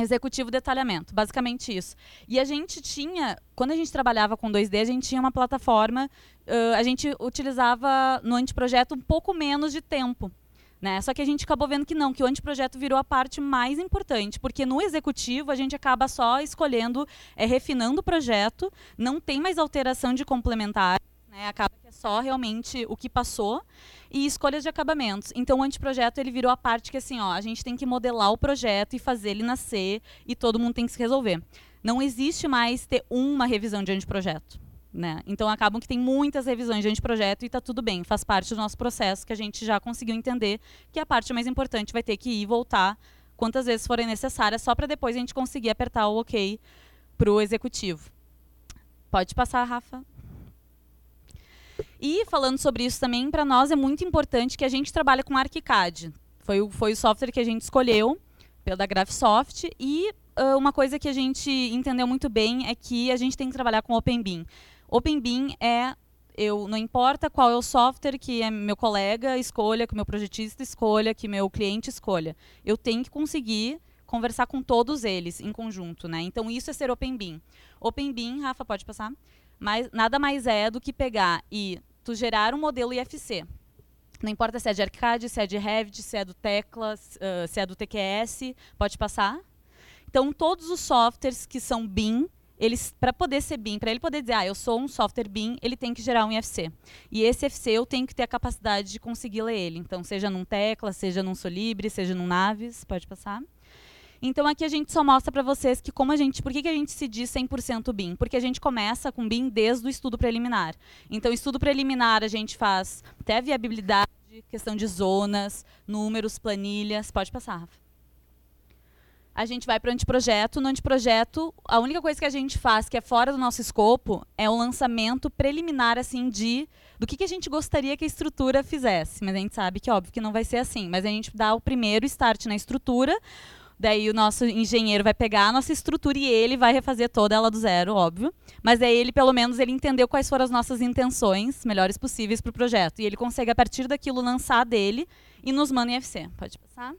executivo detalhamento, basicamente isso. E a gente tinha, quando a gente trabalhava com 2D, a gente tinha uma plataforma, uh, a gente utilizava no anteprojeto um pouco menos de tempo. Né? Só que a gente acabou vendo que não, que o anteprojeto virou a parte mais importante, porque no executivo a gente acaba só escolhendo, é, refinando o projeto, não tem mais alteração de complementar, né? acaba que é só realmente o que passou e escolhas de acabamentos. Então o anteprojeto ele virou a parte que assim, ó, a gente tem que modelar o projeto e fazer ele nascer e todo mundo tem que se resolver. Não existe mais ter uma revisão de anteprojeto. Né? Então acabam que tem muitas revisões de anteprojeto e está tudo bem, faz parte do nosso processo que a gente já conseguiu entender que a parte mais importante vai ter que ir e voltar quantas vezes forem necessárias, só para depois a gente conseguir apertar o OK para o executivo. Pode passar, Rafa. E falando sobre isso também, para nós é muito importante que a gente trabalhe com ArchiCAD. Foi o, foi o software que a gente escolheu, pela Graphisoft, e uh, uma coisa que a gente entendeu muito bem é que a gente tem que trabalhar com OpenBeam. OpenBeam é eu não importa qual é o software que é meu colega escolha, que meu projetista escolha, que meu cliente escolha. Eu tenho que conseguir conversar com todos eles em conjunto, né? Então isso é ser OpenBeam. OpenBeam, Rafa, pode passar? Mas nada mais é do que pegar e tu gerar um modelo IFC. Não importa se é de ArchiCAD, se é de Revit, se é do Tecla, se é do TQS, pode passar. Então, todos os softwares que são BIM, eles para poder ser BIM, para ele poder dizer, ah, eu sou um software BIM, ele tem que gerar um IFC. E esse IFC eu tenho que ter a capacidade de conseguir ler ele. Então, seja num Tecla, seja num Solibre, seja num Naves, pode passar. Então aqui a gente só mostra para vocês que como a gente, por que, que a gente se diz 100% BIM? Porque a gente começa com BIM desde o estudo preliminar. Então estudo preliminar a gente faz até viabilidade, questão de zonas, números, planilhas, pode passar, Rafa a gente vai para o anteprojeto. No anteprojeto, a única coisa que a gente faz que é fora do nosso escopo é o lançamento preliminar assim de do que, que a gente gostaria que a estrutura fizesse. Mas a gente sabe que óbvio que não vai ser assim. Mas a gente dá o primeiro start na estrutura. Daí o nosso engenheiro vai pegar a nossa estrutura e ele vai refazer toda ela do zero, óbvio. Mas aí ele, pelo menos, ele entendeu quais foram as nossas intenções melhores possíveis para o projeto. E ele consegue, a partir daquilo, lançar dele e nos manda em FC. Pode passar?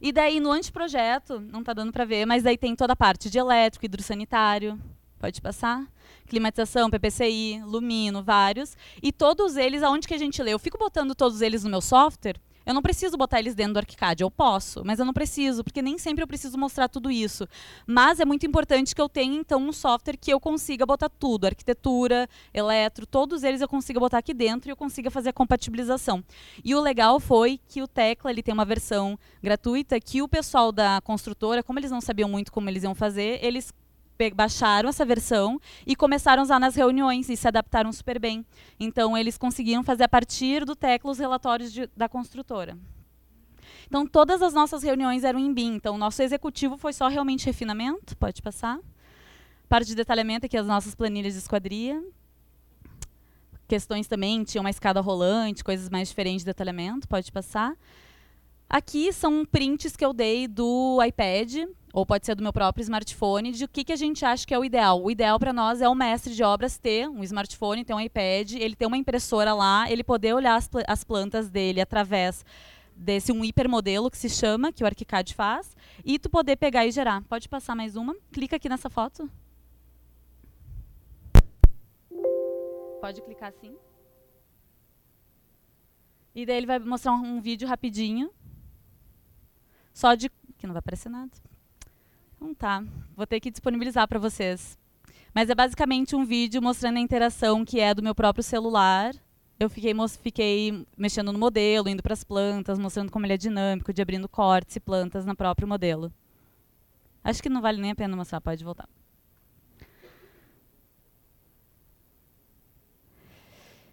E daí no anteprojeto, não está dando para ver, mas daí tem toda a parte de elétrico, hidrossanitário, pode passar, climatização, PPCI, Lumino, vários. E todos eles, aonde que a gente lê? Eu fico botando todos eles no meu software eu não preciso botar eles dentro do ArchiCAD, eu posso, mas eu não preciso, porque nem sempre eu preciso mostrar tudo isso. Mas é muito importante que eu tenha, então, um software que eu consiga botar tudo, arquitetura, eletro, todos eles eu consiga botar aqui dentro e eu consiga fazer a compatibilização. E o legal foi que o Tecla ele tem uma versão gratuita que o pessoal da construtora, como eles não sabiam muito como eles iam fazer, eles baixaram essa versão e começaram a usar nas reuniões e se adaptaram super bem. Então, eles conseguiam fazer a partir do Tecla os relatórios de, da construtora. Então, todas as nossas reuniões eram em BIM. Então, o nosso executivo foi só realmente refinamento. Pode passar. Parte de detalhamento aqui, as nossas planilhas de esquadria. Questões também, tinha uma escada rolante, coisas mais diferentes de detalhamento. Pode passar. Aqui são prints que eu dei do iPad, ou pode ser do meu próprio smartphone, de o que, que a gente acha que é o ideal. O ideal para nós é o mestre de obras ter um smartphone, ter um iPad, ele ter uma impressora lá, ele poder olhar as, pl as plantas dele através desse um hipermodelo que se chama, que o ArchiCAD faz, e tu poder pegar e gerar. Pode passar mais uma? Clica aqui nessa foto. Pode clicar assim. E daí ele vai mostrar um, um vídeo rapidinho só de. que não vai aparecer nada. Então tá, vou ter que disponibilizar para vocês. Mas é basicamente um vídeo mostrando a interação que é do meu próprio celular. Eu fiquei, fiquei mexendo no modelo, indo para as plantas, mostrando como ele é dinâmico, de abrindo cortes e plantas no próprio modelo. Acho que não vale nem a pena mostrar, pode voltar.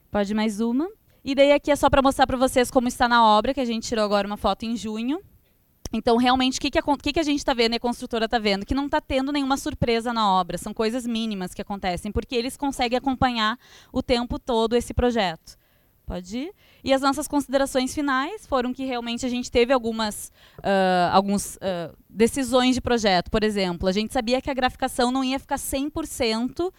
Pode mais uma. E daí aqui é só para mostrar para vocês como está na obra, que a gente tirou agora uma foto em junho. Então, realmente, o que, que, a, que, que a gente está vendo e a construtora está vendo? Que não está tendo nenhuma surpresa na obra, são coisas mínimas que acontecem, porque eles conseguem acompanhar o tempo todo esse projeto. Pode ir. E as nossas considerações finais foram que realmente a gente teve algumas uh, alguns, uh, decisões de projeto. Por exemplo, a gente sabia que a graficação não ia ficar 100%, uh,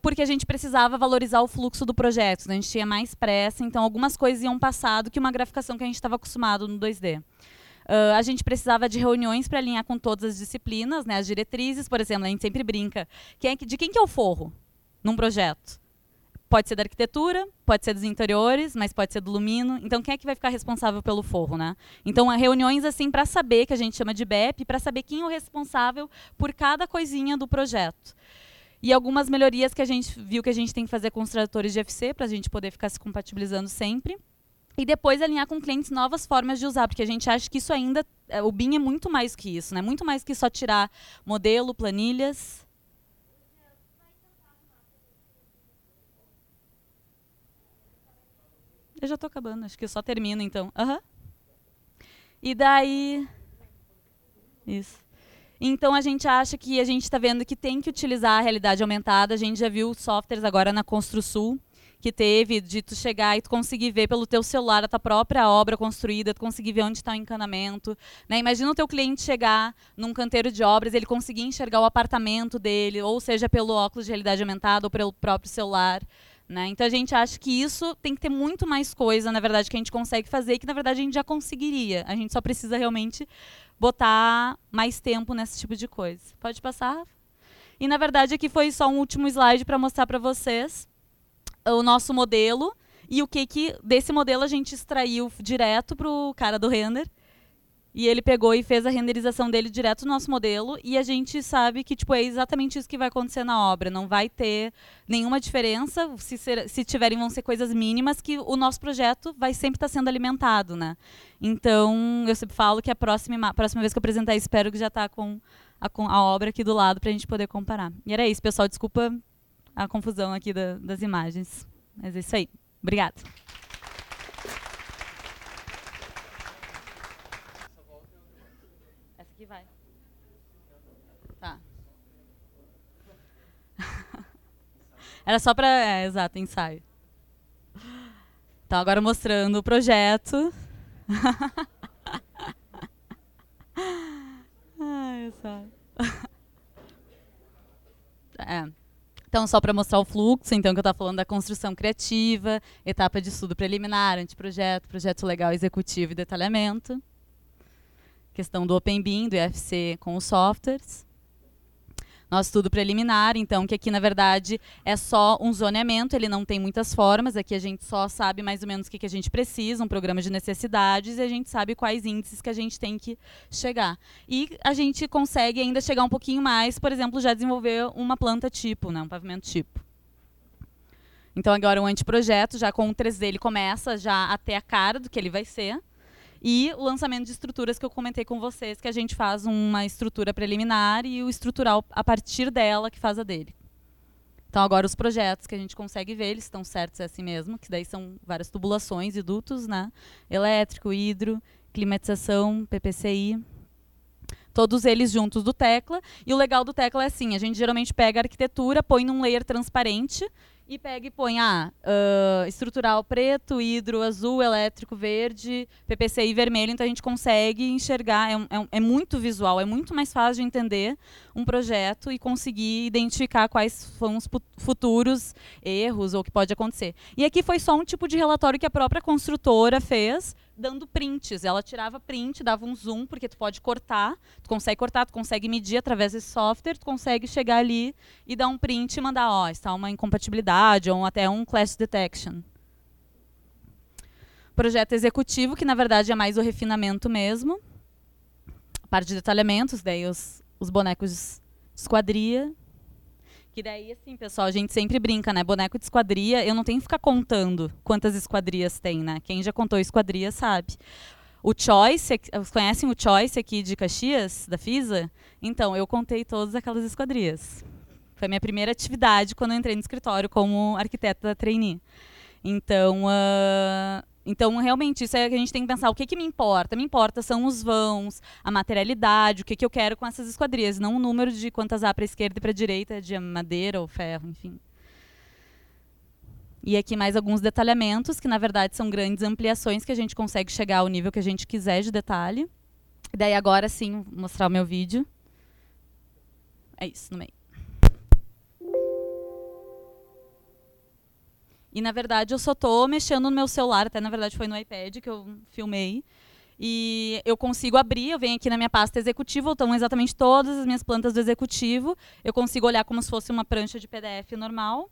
porque a gente precisava valorizar o fluxo do projeto. A gente tinha mais pressa, então algumas coisas iam passar do que uma graficação que a gente estava acostumado no 2D. Uh, a gente precisava de reuniões para alinhar com todas as disciplinas, né, as diretrizes, por exemplo, a gente sempre brinca. Quem é que, de quem que é o forro num projeto? Pode ser da arquitetura, pode ser dos interiores, mas pode ser do lumino. Então, quem é que vai ficar responsável pelo forro, né? Então, reuniões assim para saber, que a gente chama de BEP, para saber quem é o responsável por cada coisinha do projeto. E algumas melhorias que a gente viu que a gente tem que fazer com os tradutores de FC, para a gente poder ficar se compatibilizando sempre e depois alinhar com clientes novas formas de usar, porque a gente acha que isso ainda, é, o BIM é muito mais que isso, né? Muito mais que só tirar modelo, planilhas. Eu já estou acabando, acho que eu só termino então. Uhum. E daí. Isso. Então a gente acha que a gente está vendo que tem que utilizar a realidade aumentada. A gente já viu softwares agora na ConstruSul que teve de tu chegar e tu conseguir ver pelo teu celular a tua própria obra construída, tu conseguir ver onde está o encanamento. Né? Imagina o teu cliente chegar num canteiro de obras, ele conseguir enxergar o apartamento dele, ou seja, pelo óculos de realidade aumentada ou pelo próprio celular. Né? Então a gente acha que isso tem que ter muito mais coisa, na verdade, que a gente consegue fazer e que na verdade a gente já conseguiria. A gente só precisa realmente botar mais tempo nesse tipo de coisa. Pode passar? E na verdade aqui foi só um último slide para mostrar para vocês o nosso modelo e o que que desse modelo a gente extraiu direto para o cara do render. E ele pegou e fez a renderização dele direto no nosso modelo e a gente sabe que tipo é exatamente isso que vai acontecer na obra, não vai ter nenhuma diferença, se, ser, se tiverem vão ser coisas mínimas que o nosso projeto vai sempre estar sendo alimentado, né? Então, eu sempre falo que a próxima a próxima vez que eu apresentar espero que já está com a, com a obra aqui do lado para a gente poder comparar. E era isso, pessoal, desculpa a confusão aqui da, das imagens. Mas é isso aí. Obrigada. Era só para, é, exato, ensaio. Então agora mostrando o projeto. Ai, é. Então, só para mostrar o fluxo, então, que eu estava falando da construção criativa, etapa de estudo preliminar, anteprojeto, projeto legal executivo e detalhamento. Questão do Open BIM, do IFC com os softwares nosso estudo preliminar, então, que aqui, na verdade, é só um zoneamento, ele não tem muitas formas, aqui a gente só sabe mais ou menos o que, que a gente precisa, um programa de necessidades, e a gente sabe quais índices que a gente tem que chegar. E a gente consegue ainda chegar um pouquinho mais, por exemplo, já desenvolver uma planta tipo, né, um pavimento tipo. Então, agora o anteprojeto, já com o 3D, ele começa já até a cara do que ele vai ser. E o lançamento de estruturas que eu comentei com vocês, que a gente faz uma estrutura preliminar e o estrutural a partir dela que faz a dele. Então agora os projetos que a gente consegue ver, eles estão certos é assim mesmo, que daí são várias tubulações e dutos, né? Elétrico, hidro, climatização, PPCI, todos eles juntos do Tecla. E o legal do Tecla é assim, a gente geralmente pega a arquitetura, põe num layer transparente e pega e põe ah, uh, estrutural preto, hidro azul, elétrico verde, PPCI vermelho, então a gente consegue enxergar, é, é, é, muito visual, é muito mais fácil de entender um projeto e conseguir identificar quais são os futuros erros ou o que pode acontecer. E aqui foi só um tipo de relatório que a própria construtora fez, dando prints. Ela tirava print, dava um zoom, porque tu pode cortar, tu consegue cortar, tu consegue medir através desse software, tu consegue chegar ali e dar um print e mandar, ó, está uma incompatibilidade ou até um clash detection. Projeto executivo, que na verdade é mais o refinamento mesmo. A parte de detalhamentos, daí os, os bonecos de esquadria, que daí, assim, pessoal, a gente sempre brinca, né? Boneco de esquadria, eu não tenho que ficar contando quantas esquadrias tem, né? Quem já contou esquadria sabe. O Choice, conhecem o Choice aqui de Caxias, da FISA? Então, eu contei todas aquelas esquadrias. Foi a minha primeira atividade quando entrei no escritório como arquiteta da trainee. Então, uh, então, realmente, isso é que a gente tem que pensar. O que, que me importa? Me importa são os vãos, a materialidade, o que, que eu quero com essas esquadrias, não o número de quantas há para esquerda e para direita, de madeira ou ferro, enfim. E aqui mais alguns detalhamentos, que na verdade são grandes ampliações que a gente consegue chegar ao nível que a gente quiser de detalhe. Daí agora sim, vou mostrar o meu vídeo. É isso, no meio. E na verdade eu só estou mexendo no meu celular, até na verdade foi no iPad que eu filmei. E eu consigo abrir, eu venho aqui na minha pasta executiva, estão exatamente todas as minhas plantas do executivo. Eu consigo olhar como se fosse uma prancha de PDF normal.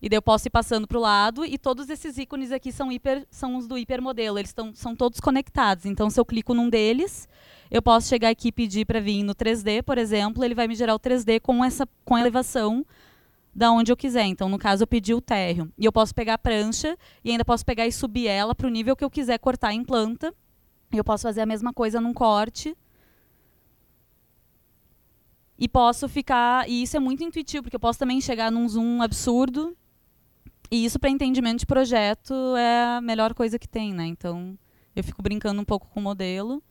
E daí eu posso ir passando para o lado e todos esses ícones aqui são, hiper, são os do hipermodelo, eles tão, são todos conectados. Então, se eu clico num deles, eu posso chegar aqui e pedir para vir no 3D, por exemplo, ele vai me gerar o 3D com essa com a elevação da onde eu quiser. Então, no caso, eu pedi o térreo. E eu posso pegar a prancha e ainda posso pegar e subir ela para o nível que eu quiser cortar em planta. E eu posso fazer a mesma coisa num corte. E posso ficar. E isso é muito intuitivo, porque eu posso também chegar num zoom absurdo. E isso, para entendimento de projeto, é a melhor coisa que tem, né? Então, eu fico brincando um pouco com o modelo.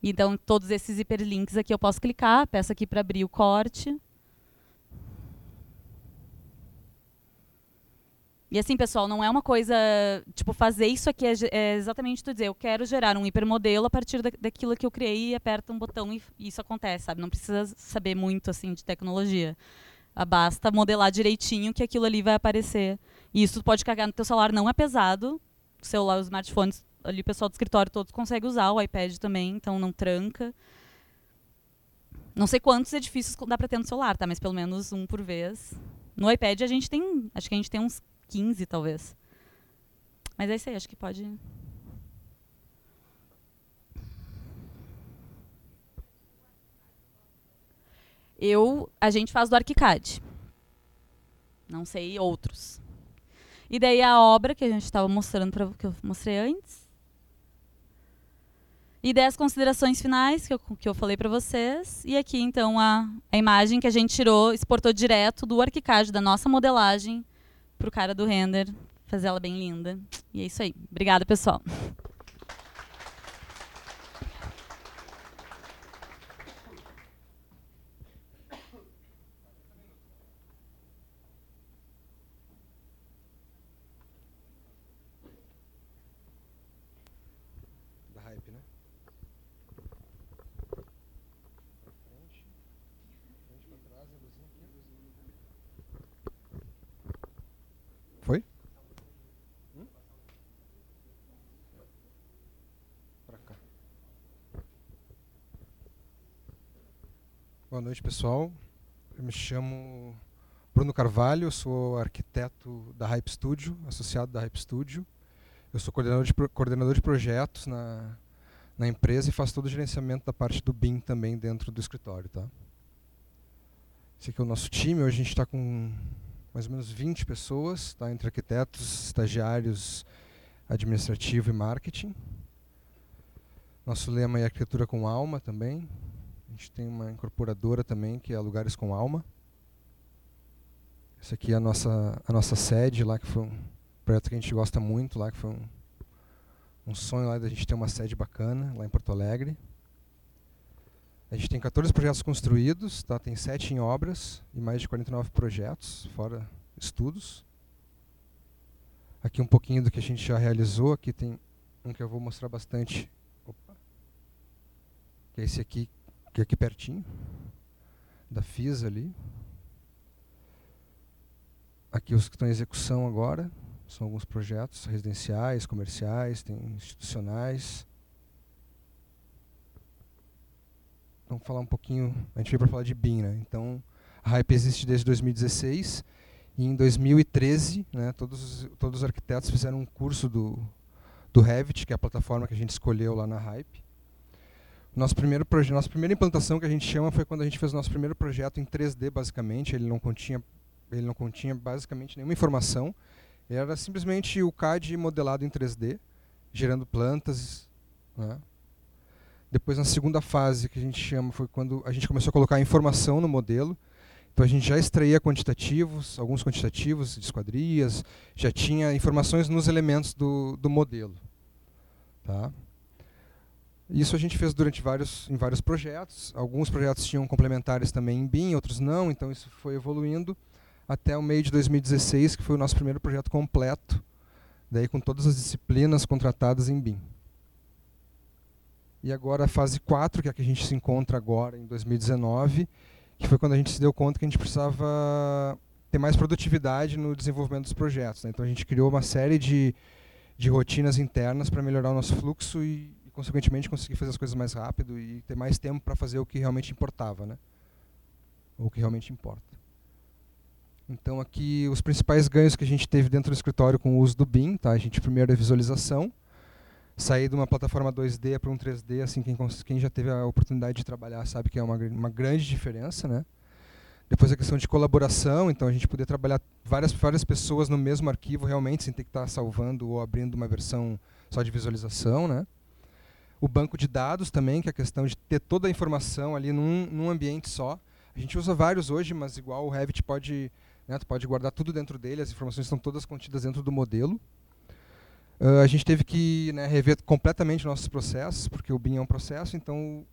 Então, todos esses hiperlinks aqui eu posso clicar, peço aqui para abrir o corte. E assim, pessoal, não é uma coisa, tipo, fazer isso aqui é, é exatamente tu dizer, eu quero gerar um hipermodelo a partir da, daquilo que eu criei e aperta um botão e, e, isso acontece, sabe? Não precisa saber muito, assim, de tecnologia. Ah, basta modelar direitinho que aquilo ali vai aparecer. E isso pode carregar no teu celular, não é pesado. O celular, os smartphones, ali o pessoal do escritório todos consegue usar, o iPad também, então não tranca. Não sei quantos edifícios dá para ter no celular, tá? Mas pelo menos um por vez. No iPad a gente tem, acho que a gente tem uns 15, talvez. Mas é isso aí, acho que pode. Eu, a gente faz do Archicad, Não sei outros. E daí a obra que a gente estava mostrando para que eu mostrei antes. E daí as considerações finais que eu, que eu falei para vocês. E aqui então a, a imagem que a gente tirou, exportou direto do ArchiCAD da nossa modelagem para o cara do render fazer ela bem linda. E é isso aí. Obrigada, pessoal. Boa noite, pessoal. Eu me chamo Bruno Carvalho, sou arquiteto da Hype Studio, associado da Hype Studio. Eu sou coordenador de, coordenador de projetos na, na empresa e faço todo o gerenciamento da parte do BIM também dentro do escritório. Tá? Esse aqui é o nosso time. Hoje a gente está com mais ou menos 20 pessoas, tá? entre arquitetos, estagiários, administrativo e marketing. Nosso lema é arquitetura com alma também gente tem uma incorporadora também, que é Lugares com Alma. Essa aqui é a nossa, a nossa sede lá, que foi um projeto que a gente gosta muito lá, que foi um, um sonho lá da gente ter uma sede bacana lá em Porto Alegre. A gente tem 14 projetos construídos, tá? tem 7 em obras e mais de 49 projetos, fora estudos. Aqui um pouquinho do que a gente já realizou, aqui tem um que eu vou mostrar bastante, Opa. que é esse aqui, que é aqui pertinho, da FIS ali. Aqui os que estão em execução agora, são alguns projetos residenciais, comerciais, tem institucionais. Vamos falar um pouquinho, a gente veio para falar de BIM, né? Então, a Hype existe desde 2016 e em 2013, né, todos, todos os arquitetos fizeram um curso do, do Revit, que é a plataforma que a gente escolheu lá na Hype. Nosso primeiro projeto, nossa primeira implantação que a gente chama foi quando a gente fez o nosso primeiro projeto em 3D, basicamente. Ele não continha, ele não continha basicamente nenhuma informação. Era simplesmente o CAD modelado em 3D, gerando plantas. Né? Depois, na segunda fase, que a gente chama, foi quando a gente começou a colocar informação no modelo. Então a gente já extraía quantitativos, alguns quantitativos de esquadrias, já tinha informações nos elementos do, do modelo. Tá? Isso a gente fez durante vários, em vários projetos. Alguns projetos tinham complementares também em BIM, outros não, então isso foi evoluindo até o meio de 2016, que foi o nosso primeiro projeto completo, daí com todas as disciplinas contratadas em BIM. E agora a fase 4, que é a que a gente se encontra agora em 2019, que foi quando a gente se deu conta que a gente precisava ter mais produtividade no desenvolvimento dos projetos. Né? Então a gente criou uma série de, de rotinas internas para melhorar o nosso fluxo e, consequentemente conseguir fazer as coisas mais rápido e ter mais tempo para fazer o que realmente importava, né? Ou o que realmente importa. Então aqui os principais ganhos que a gente teve dentro do escritório com o uso do BIM, tá? A gente primeiro a visualização, sair de uma plataforma 2D para um 3D, assim quem, quem já teve a oportunidade de trabalhar sabe que é uma, uma grande diferença, né? Depois a questão de colaboração, então a gente poder trabalhar várias várias pessoas no mesmo arquivo realmente sem ter que estar salvando ou abrindo uma versão só de visualização, né? O banco de dados também, que é a questão de ter toda a informação ali num, num ambiente só. A gente usa vários hoje, mas igual o Revit pode, né, pode guardar tudo dentro dele, as informações estão todas contidas dentro do modelo. Uh, a gente teve que né, rever completamente nossos processos, porque o BIM é um processo, então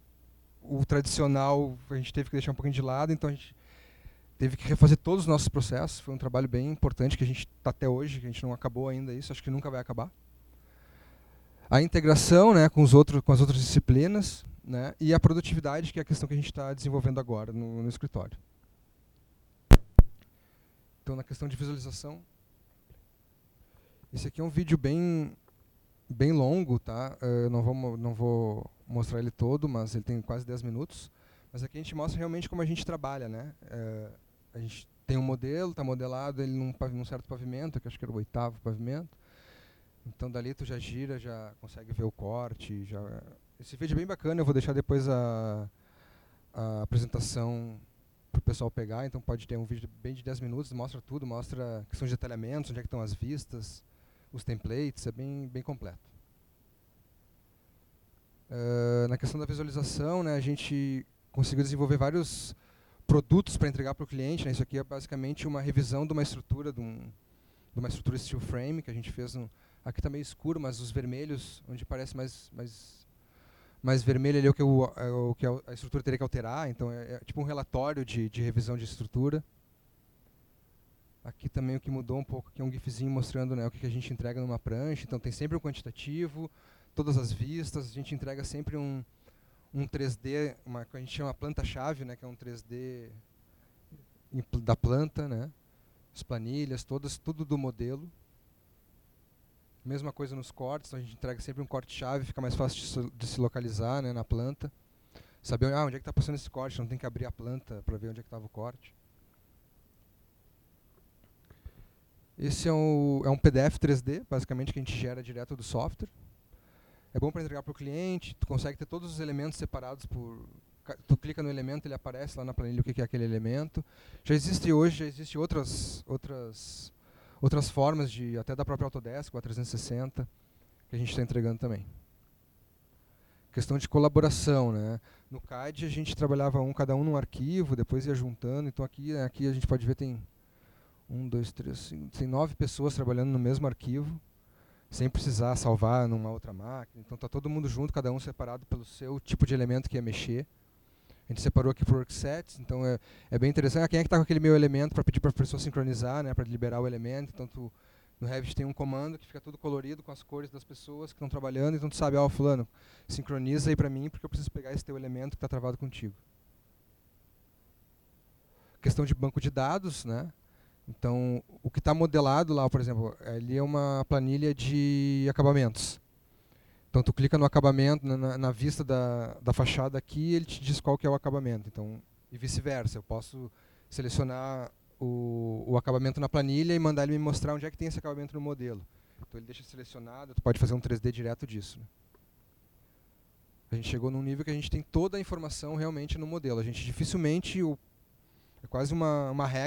o, tradicional a gente teve que deixar um pouquinho de lado, então a gente teve que refazer todos os nossos processos. Foi um trabalho bem importante que a gente está até hoje, que a gente não acabou ainda isso, acho que nunca vai acabar a integração né, com, os outros, com as outras disciplinas né, e a produtividade, que é a questão que a gente está desenvolvendo agora no, no, escritório. Então, na questão de visualização, esse aqui é um vídeo bem, bem longo, tá? Uh, não, vou, não vou mostrar ele todo, mas ele tem quase 10 minutos. Mas aqui a gente mostra realmente como a gente trabalha, né? Uh, a gente tem um modelo, está modelado ele num, num certo pavimento, que acho que era o oitavo pavimento. Então dali tu já gira, já consegue ver o corte. Já... Esse vídeo é bem bacana, eu vou deixar depois a, a apresentação para o pessoal pegar, então pode ter um vídeo bem de 10 minutos, mostra tudo, mostra questão de detalhamentos, onde é que estão as vistas, os templates, é bem, bem completo. Uh, na questão da visualização, né, a gente conseguiu desenvolver vários produtos para entregar para o cliente. Né, isso aqui é basicamente uma revisão de uma estrutura, de, um, de uma estrutura steel frame que a gente fez. No, aqui está meio escuro, mas os vermelhos, onde parece mais, mais, mais vermelho ali é o que, o, é o que a estrutura teria que alterar. Então é, é tipo um relatório de, de revisão de estrutura. Aqui também o que mudou um pouco, aqui é um gifzinho mostrando né, o que, que a gente entrega numa prancha. Então tem sempre um quantitativo, todas as vistas, a gente entrega sempre um, um 3D, uma que a gente chama planta-chave, né, que é um 3D da planta, né, as planilhas, todas, tudo do modelo. Mesma coisa nos cortes, então a gente entrega sempre um corte-chave, fica mais fácil de, de se localizar né, na planta. Saber ah, onde é que está passando esse corte, não tem que abrir a planta para ver onde é que estava o corte. Esse é um, é um PDF 3D, basicamente, que a gente gera direto do software. É bom para entregar para o cliente, tu consegue ter todos os elementos separados por... Tu clica no elemento, ele aparece lá na planilha o que é aquele elemento. Já existe hoje, já existe outras, outras, outras formas, de até da própria Autodesk, o A360, que a gente está entregando também. Questão de colaboração, né? No CAD a gente trabalhava um, cada um num arquivo, depois ia juntando. Então aqui, aqui a gente pode ver tem um, dois, três, cinco, tem nove pessoas trabalhando no mesmo arquivo sem precisar salvar numa outra máquina. Então está todo mundo junto, cada um separado pelo seu tipo de elemento que ia mexer. A gente separou aqui por worksets, então é, é bem interessante. Ah, quem é que está com aquele meu elemento para pedir para a pessoa sincronizar, né, para liberar o elemento. Então tu, no Revit tem um comando que fica tudo colorido com as cores das pessoas que estão trabalhando, então tu sabe, ó, oh, fulano, sincroniza aí para mim porque eu preciso pegar esse teu elemento que está travado contigo. Questão de banco de dados, né? Então, o que está modelado lá, por exemplo, ali é uma planilha de acabamentos. Então, tu clica no acabamento, na, na vista da, da fachada aqui, ele te diz qual que é o acabamento. Então, e vice-versa. Eu posso selecionar o, o acabamento na planilha e mandar ele me mostrar onde é que tem esse acabamento no modelo. Então, ele deixa selecionado, tu pode fazer um 3D direto disso. Né? A gente chegou num nível que a gente tem toda a informação realmente no modelo. A gente dificilmente, o, é quase uma, uma regra,